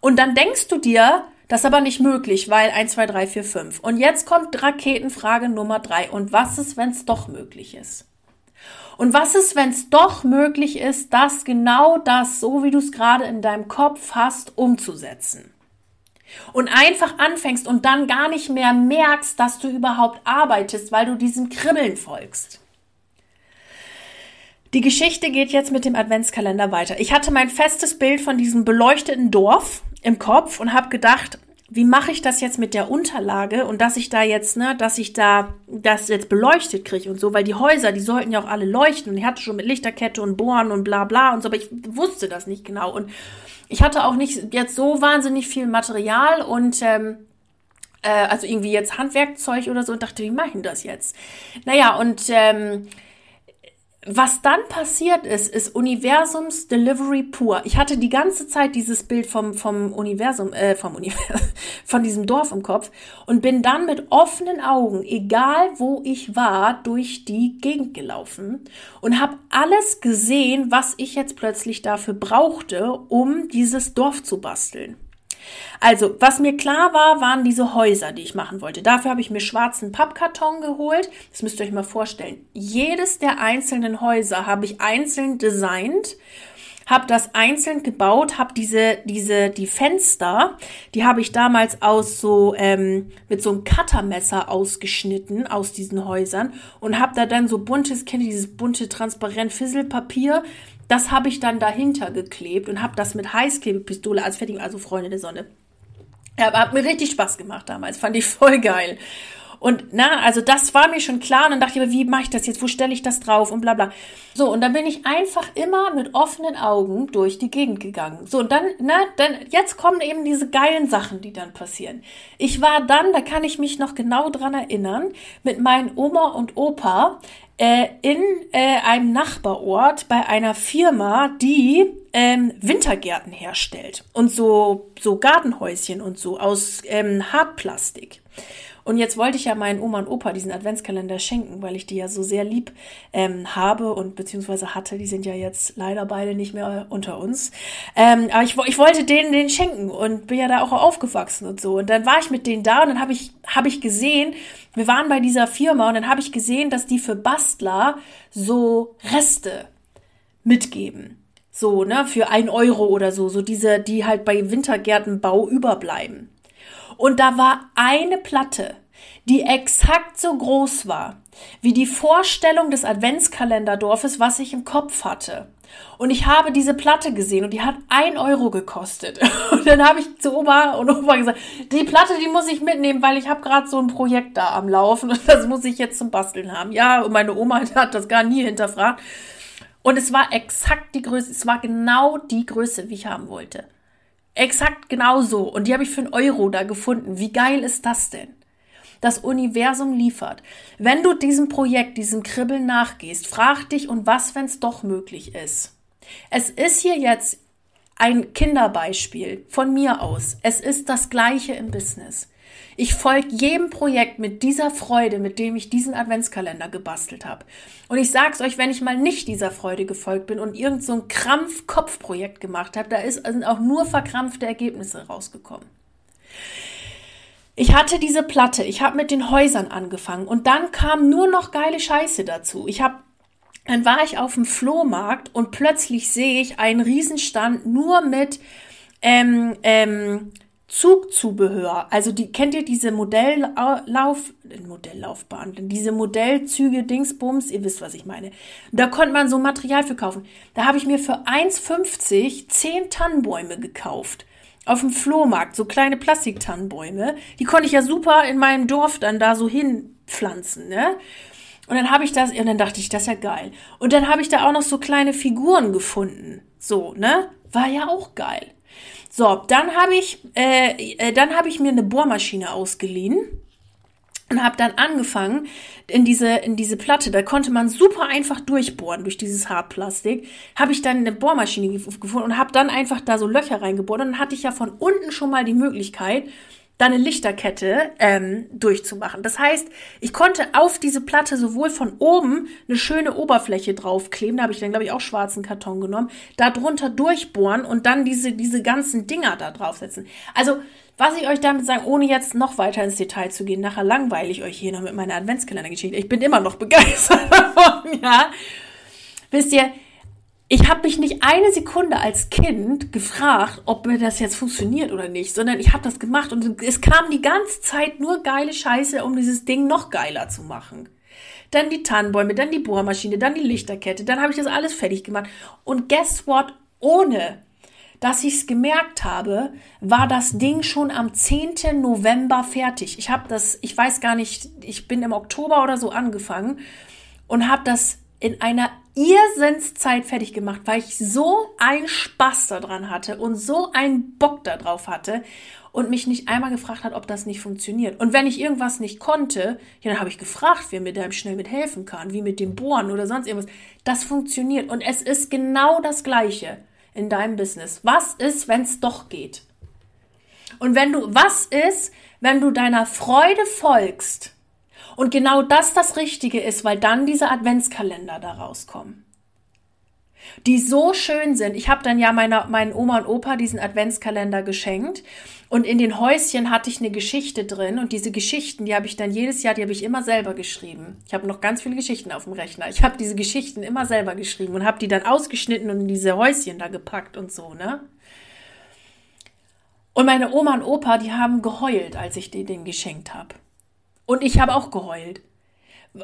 und dann denkst du dir, das ist aber nicht möglich, weil 1, 2, 3, 4, 5. Und jetzt kommt Raketenfrage Nummer 3. Und was ist, wenn es doch möglich ist? Und was ist, wenn es doch möglich ist, das genau das, so wie du es gerade in deinem Kopf hast, umzusetzen? Und einfach anfängst und dann gar nicht mehr merkst, dass du überhaupt arbeitest, weil du diesem Kribbeln folgst. Die Geschichte geht jetzt mit dem Adventskalender weiter. Ich hatte mein festes Bild von diesem beleuchteten Dorf im Kopf und habe gedacht, wie mache ich das jetzt mit der Unterlage und dass ich da jetzt, ne, dass ich da das jetzt beleuchtet kriege und so, weil die Häuser, die sollten ja auch alle leuchten. Und ich hatte schon mit Lichterkette und Bohren und bla bla und so, aber ich wusste das nicht genau. Und ich hatte auch nicht jetzt so wahnsinnig viel Material und ähm, äh, also irgendwie jetzt Handwerkzeug oder so und dachte, wie mache ich das jetzt? Naja, und ähm, was dann passiert ist, ist Universums Delivery pur. Ich hatte die ganze Zeit dieses Bild vom, vom Universum, äh, vom Universum, von diesem Dorf im Kopf und bin dann mit offenen Augen, egal wo ich war, durch die Gegend gelaufen und habe alles gesehen, was ich jetzt plötzlich dafür brauchte, um dieses Dorf zu basteln. Also, was mir klar war, waren diese Häuser, die ich machen wollte. Dafür habe ich mir schwarzen Pappkarton geholt. Das müsst ihr euch mal vorstellen. Jedes der einzelnen Häuser habe ich einzeln designt habe das einzeln gebaut, habe diese, diese, die Fenster, die habe ich damals aus so, ähm, mit so einem Cuttermesser ausgeschnitten aus diesen Häusern und habe da dann so buntes, kennt ihr dieses bunte transparent Fisselpapier, das habe ich dann dahinter geklebt und habe das mit Heißklebepistole als fertig, also Freunde der Sonne. Ja, hat mir richtig Spaß gemacht damals, fand ich voll geil. Und na, also das war mir schon klar und dann dachte ich, aber wie mache ich das jetzt? Wo stelle ich das drauf und bla bla. So, und dann bin ich einfach immer mit offenen Augen durch die Gegend gegangen. So, und dann, na, dann, jetzt kommen eben diese geilen Sachen, die dann passieren. Ich war dann, da kann ich mich noch genau dran erinnern, mit meinen Oma und Opa äh, in äh, einem Nachbarort bei einer Firma, die ähm, Wintergärten herstellt und so, so Gartenhäuschen und so aus ähm, Hartplastik. Und jetzt wollte ich ja meinen Oma und Opa diesen Adventskalender schenken, weil ich die ja so sehr lieb ähm, habe und beziehungsweise hatte. Die sind ja jetzt leider beide nicht mehr unter uns. Ähm, aber ich, ich wollte denen den schenken und bin ja da auch aufgewachsen und so. Und dann war ich mit denen da und dann habe ich, hab ich gesehen, wir waren bei dieser Firma und dann habe ich gesehen, dass die für Bastler so Reste mitgeben. So, ne, für ein Euro oder so, so diese, die halt bei Wintergärtenbau überbleiben. Und da war eine Platte, die exakt so groß war wie die Vorstellung des Adventskalenderdorfes, was ich im Kopf hatte. Und ich habe diese Platte gesehen und die hat ein Euro gekostet. Und dann habe ich zu Oma und Opa gesagt, die Platte, die muss ich mitnehmen, weil ich habe gerade so ein Projekt da am Laufen und das muss ich jetzt zum Basteln haben. Ja, und meine Oma hat das gar nie hinterfragt. Und es war exakt die Größe, es war genau die Größe, wie ich haben wollte. Exakt genauso. Und die habe ich für einen Euro da gefunden. Wie geil ist das denn? Das Universum liefert. Wenn du diesem Projekt, diesem Kribbeln nachgehst, frag dich, und was, wenn es doch möglich ist? Es ist hier jetzt ein Kinderbeispiel von mir aus. Es ist das Gleiche im Business. Ich folge jedem Projekt mit dieser Freude, mit dem ich diesen Adventskalender gebastelt habe. Und ich sag's euch, wenn ich mal nicht dieser Freude gefolgt bin und irgend so ein Krampf-Kopfprojekt gemacht habe, da ist, sind auch nur verkrampfte Ergebnisse rausgekommen. Ich hatte diese Platte, ich habe mit den Häusern angefangen und dann kam nur noch geile Scheiße dazu. Ich habe dann war ich auf dem Flohmarkt und plötzlich sehe ich einen Riesenstand nur mit ähm, ähm, Zugzubehör. Also die kennt ihr diese Modelllauf Modelllaufbahn, diese Modellzüge Dingsbums, ihr wisst, was ich meine. Da konnte man so Material für kaufen. Da habe ich mir für 1,50 10 Tannenbäume gekauft. Auf dem Flohmarkt, so kleine Plastiktannenbäume. Die konnte ich ja super in meinem Dorf dann da so hinpflanzen, ne? Und dann habe ich das, und dann dachte ich, das ist ja geil. Und dann habe ich da auch noch so kleine Figuren gefunden. So, ne? War ja auch geil. So, dann habe ich, äh, äh, dann habe ich mir eine Bohrmaschine ausgeliehen und habe dann angefangen in diese in diese Platte, da konnte man super einfach durchbohren durch dieses Hartplastik. Habe ich dann eine Bohrmaschine gefunden und habe dann einfach da so Löcher reingebohrt und dann hatte ich ja von unten schon mal die Möglichkeit, da eine Lichterkette ähm, durchzumachen. Das heißt, ich konnte auf diese Platte sowohl von oben eine schöne Oberfläche draufkleben, da habe ich dann, glaube ich, auch schwarzen Karton genommen, da drunter durchbohren und dann diese, diese ganzen Dinger da draufsetzen. Also, was ich euch damit sagen, ohne jetzt noch weiter ins Detail zu gehen, nachher langweile ich euch hier noch mit meiner Adventskalender-Geschichte. Ich bin immer noch begeistert davon, ja. Wisst ihr, ich habe mich nicht eine Sekunde als Kind gefragt, ob mir das jetzt funktioniert oder nicht, sondern ich habe das gemacht und es kam die ganze Zeit nur geile Scheiße, um dieses Ding noch geiler zu machen. Dann die Tannenbäume, dann die Bohrmaschine, dann die Lichterkette, dann habe ich das alles fertig gemacht. Und guess what? Ohne dass ich es gemerkt habe, war das Ding schon am 10. November fertig. Ich habe das, ich weiß gar nicht, ich bin im Oktober oder so angefangen und habe das in einer Irrsinnszeit fertig gemacht, weil ich so einen Spaß daran hatte und so einen Bock darauf hatte und mich nicht einmal gefragt hat, ob das nicht funktioniert. Und wenn ich irgendwas nicht konnte, ja, dann habe ich gefragt, wer mir da schnell mit helfen kann, wie mit dem Bohren oder sonst irgendwas. Das funktioniert und es ist genau das Gleiche in deinem Business. Was ist, wenn es doch geht? Und wenn du, was ist, wenn du deiner Freude folgst und genau das das Richtige ist, weil dann diese Adventskalender da rauskommen. Die so schön sind. Ich habe dann ja meiner, meinen Oma und Opa diesen Adventskalender geschenkt. Und in den Häuschen hatte ich eine Geschichte drin. Und diese Geschichten, die habe ich dann jedes Jahr, die habe ich immer selber geschrieben. Ich habe noch ganz viele Geschichten auf dem Rechner. Ich habe diese Geschichten immer selber geschrieben und habe die dann ausgeschnitten und in diese Häuschen da gepackt und so, ne? Und meine Oma und Opa, die haben geheult, als ich denen den geschenkt habe. Und ich habe auch geheult.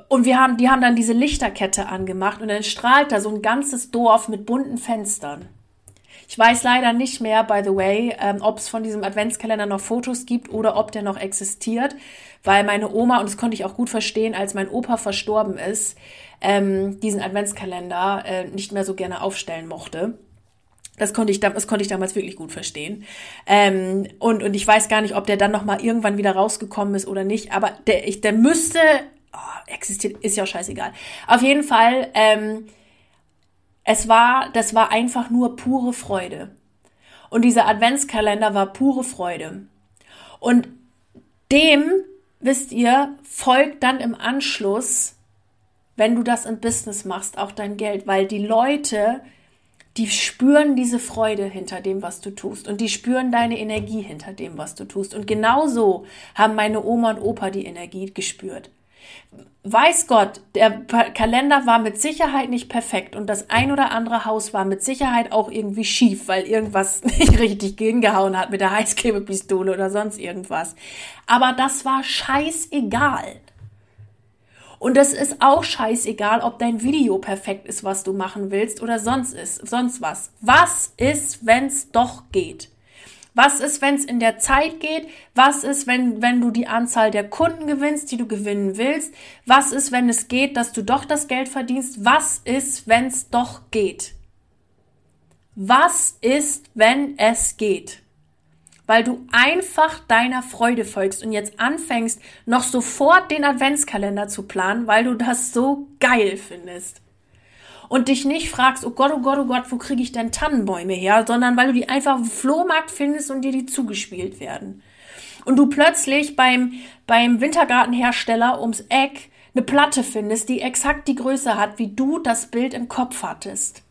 Und wir haben, die haben dann diese Lichterkette angemacht und dann strahlt da so ein ganzes Dorf mit bunten Fenstern. Ich weiß leider nicht mehr, by the way, ähm, ob es von diesem Adventskalender noch Fotos gibt oder ob der noch existiert, weil meine Oma, und das konnte ich auch gut verstehen, als mein Opa verstorben ist, ähm, diesen Adventskalender äh, nicht mehr so gerne aufstellen mochte. Das konnte ich, das konnte ich damals wirklich gut verstehen. Ähm, und, und ich weiß gar nicht, ob der dann noch mal irgendwann wieder rausgekommen ist oder nicht. Aber der, ich, der müsste, oh, existiert, ist ja auch scheißegal. Auf jeden Fall, ähm, es war, das war einfach nur pure Freude. Und dieser Adventskalender war pure Freude. Und dem, wisst ihr, folgt dann im Anschluss, wenn du das im Business machst, auch dein Geld, weil die Leute, die spüren diese Freude hinter dem, was du tust und die spüren deine Energie hinter dem, was du tust. Und genauso haben meine Oma und Opa die Energie gespürt. Weiß Gott, der Kalender war mit Sicherheit nicht perfekt und das ein oder andere Haus war mit Sicherheit auch irgendwie schief, weil irgendwas nicht richtig hingehauen hat mit der Heißklebepistole oder sonst irgendwas. Aber das war scheißegal. Und es ist auch scheißegal, ob dein Video perfekt ist, was du machen willst oder sonst ist, sonst was. Was ist, wenn's doch geht? Was ist, wenn es in der Zeit geht? Was ist, wenn, wenn du die Anzahl der Kunden gewinnst, die du gewinnen willst? Was ist, wenn es geht, dass du doch das Geld verdienst? Was ist, wenn es doch geht? Was ist, wenn es geht? Weil du einfach deiner Freude folgst und jetzt anfängst, noch sofort den Adventskalender zu planen, weil du das so geil findest. Und dich nicht fragst, oh Gott, oh Gott, oh Gott, wo kriege ich denn Tannenbäume her, sondern weil du die einfach im Flohmarkt findest und dir die zugespielt werden. Und du plötzlich beim, beim Wintergartenhersteller ums Eck eine Platte findest, die exakt die Größe hat, wie du das Bild im Kopf hattest.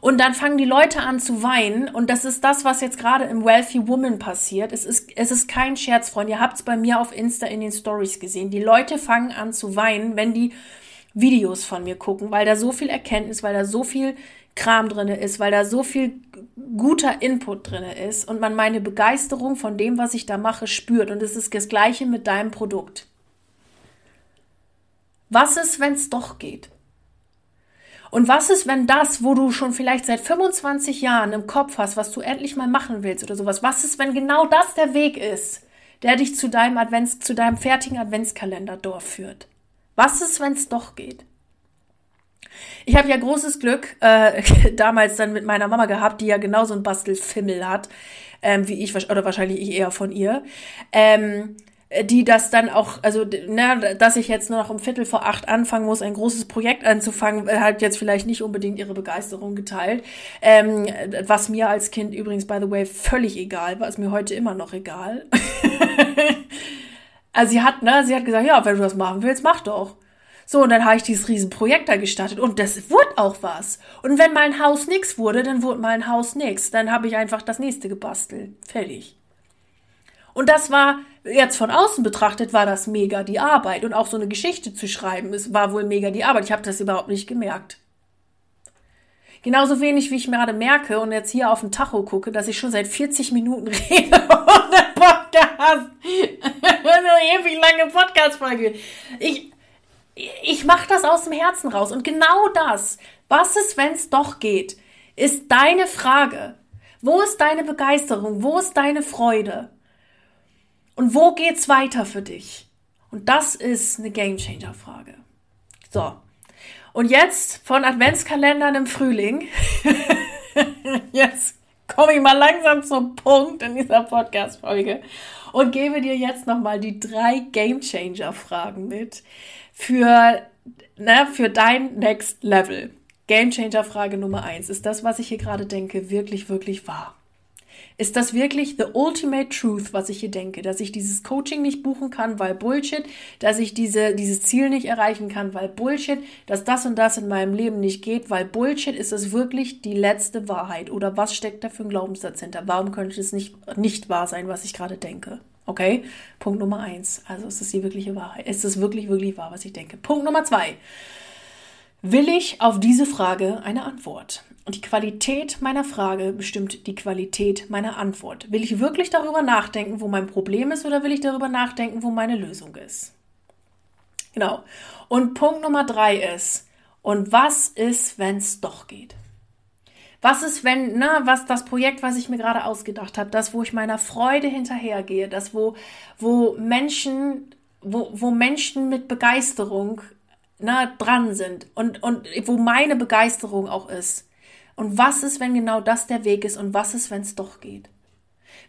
Und dann fangen die Leute an zu weinen. Und das ist das, was jetzt gerade im Wealthy Woman passiert. Es ist, es ist kein Scherz, Freunde. Ihr habt es bei mir auf Insta in den Stories gesehen. Die Leute fangen an zu weinen, wenn die Videos von mir gucken, weil da so viel Erkenntnis, weil da so viel Kram drinne ist, weil da so viel guter Input drinne ist und man meine Begeisterung von dem, was ich da mache, spürt. Und es ist das Gleiche mit deinem Produkt. Was ist, wenn es doch geht? Und was ist, wenn das, wo du schon vielleicht seit 25 Jahren im Kopf hast, was du endlich mal machen willst oder sowas, was ist, wenn genau das der Weg ist, der dich zu deinem Advents, zu deinem fertigen Adventskalender führt? Was ist, wenn es doch geht? Ich habe ja großes Glück äh, damals dann mit meiner Mama gehabt, die ja genauso ein Bastelfimmel hat, ähm, wie ich, oder wahrscheinlich ich eher von ihr. Ähm, die das dann auch, also ne, dass ich jetzt nur noch um Viertel vor acht anfangen muss, ein großes Projekt anzufangen, äh, hat jetzt vielleicht nicht unbedingt ihre Begeisterung geteilt. Ähm, was mir als Kind übrigens, by the way, völlig egal war, ist mir heute immer noch egal. also sie hat, ne, sie hat gesagt, ja, wenn du das machen willst, mach doch. So, und dann habe ich dieses Riesenprojekt da gestartet und das wurde auch was. Und wenn mal ein Haus nix wurde, dann wurde mal ein Haus nix. Dann habe ich einfach das nächste gebastelt. Fertig. Und das war, jetzt von außen betrachtet, war das mega die Arbeit. Und auch so eine Geschichte zu schreiben, es war wohl mega die Arbeit. Ich habe das überhaupt nicht gemerkt. Genauso wenig, wie ich gerade merke und jetzt hier auf den Tacho gucke, dass ich schon seit 40 Minuten rede ohne Podcast. eine ewig lange Podcast-Folge. Ich, ich mache das aus dem Herzen raus. Und genau das, was ist, wenn es doch geht, ist deine Frage. Wo ist deine Begeisterung? Wo ist deine Freude? Und wo geht's weiter für dich? Und das ist eine Gamechanger Frage. So. Und jetzt von Adventskalendern im Frühling. jetzt komme ich mal langsam zum Punkt in dieser Podcast Folge und gebe dir jetzt nochmal die drei Gamechanger Fragen mit für ne, für dein Next Level. Gamechanger Frage Nummer eins. Ist das, was ich hier gerade denke, wirklich, wirklich wahr? Ist das wirklich the ultimate truth, was ich hier denke? Dass ich dieses Coaching nicht buchen kann, weil Bullshit, dass ich diese, dieses Ziel nicht erreichen kann, weil Bullshit, dass das und das in meinem Leben nicht geht, weil Bullshit, ist es wirklich die letzte Wahrheit? Oder was steckt da für ein Glaubenssatz hinter? Warum könnte es nicht, nicht wahr sein, was ich gerade denke? Okay? Punkt Nummer eins. Also ist es die wirkliche Wahrheit? Ist es wirklich, wirklich wahr, was ich denke? Punkt Nummer zwei. Will ich auf diese Frage eine Antwort? Und die Qualität meiner Frage bestimmt die Qualität meiner Antwort. Will ich wirklich darüber nachdenken, wo mein Problem ist, oder will ich darüber nachdenken, wo meine Lösung ist? Genau. Und Punkt Nummer drei ist, und was ist, wenn es doch geht? Was ist, wenn, ne, was das Projekt, was ich mir gerade ausgedacht habe, das, wo ich meiner Freude hinterhergehe, das, wo, wo Menschen, wo, wo Menschen mit Begeisterung ne, dran sind und, und wo meine Begeisterung auch ist. Und was ist, wenn genau das der Weg ist und was ist, wenn es doch geht?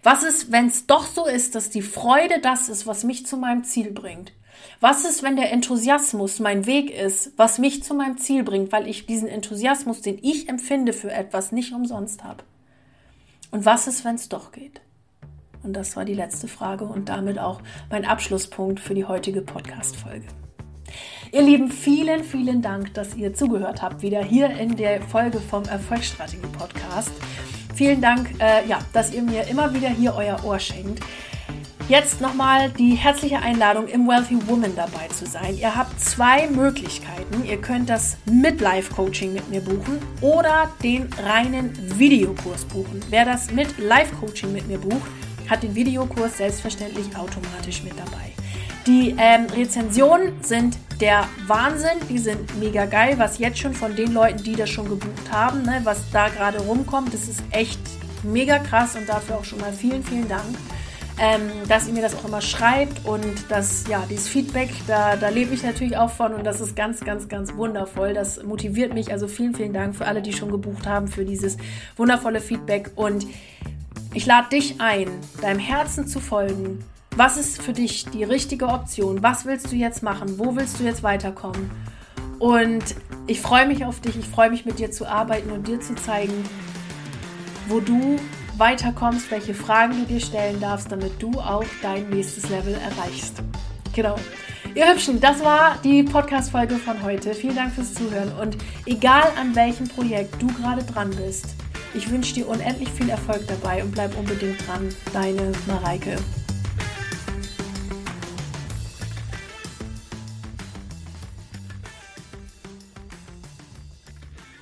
Was ist, wenn es doch so ist, dass die Freude das ist, was mich zu meinem Ziel bringt? Was ist, wenn der Enthusiasmus mein Weg ist, was mich zu meinem Ziel bringt, weil ich diesen Enthusiasmus, den ich empfinde für etwas, nicht umsonst habe? Und was ist, wenn es doch geht? Und das war die letzte Frage und damit auch mein Abschlusspunkt für die heutige Podcast-Folge. Ihr Lieben, vielen, vielen Dank, dass ihr zugehört habt, wieder hier in der Folge vom Erfolgsstrategie Podcast. Vielen Dank, äh, ja, dass ihr mir immer wieder hier euer Ohr schenkt. Jetzt nochmal die herzliche Einladung, im Wealthy Woman dabei zu sein. Ihr habt zwei Möglichkeiten. Ihr könnt das Mit-Live-Coaching mit mir buchen oder den reinen Videokurs buchen. Wer das mit Live-Coaching mit mir bucht, hat den Videokurs selbstverständlich automatisch mit dabei. Die ähm, Rezensionen sind der Wahnsinn, die sind mega geil, was jetzt schon von den Leuten, die das schon gebucht haben, ne, was da gerade rumkommt, das ist echt mega krass und dafür auch schon mal vielen, vielen Dank ähm, dass ihr mir das auch immer schreibt und das, ja, dieses Feedback, da, da lebe ich natürlich auch von und das ist ganz, ganz, ganz wundervoll. Das motiviert mich. Also vielen, vielen Dank für alle, die schon gebucht haben, für dieses wundervolle Feedback und ich lade dich ein, deinem Herzen zu folgen. Was ist für dich die richtige Option? Was willst du jetzt machen? Wo willst du jetzt weiterkommen? Und ich freue mich auf dich. Ich freue mich mit dir zu arbeiten und dir zu zeigen, wo du weiterkommst, welche Fragen du dir stellen darfst, damit du auch dein nächstes Level erreichst. Genau. Ihr Hübschen, das war die Podcast-Folge von heute. Vielen Dank fürs Zuhören und egal an welchem Projekt du gerade dran bist, ich wünsche dir unendlich viel Erfolg dabei und bleib unbedingt dran. Deine Mareike.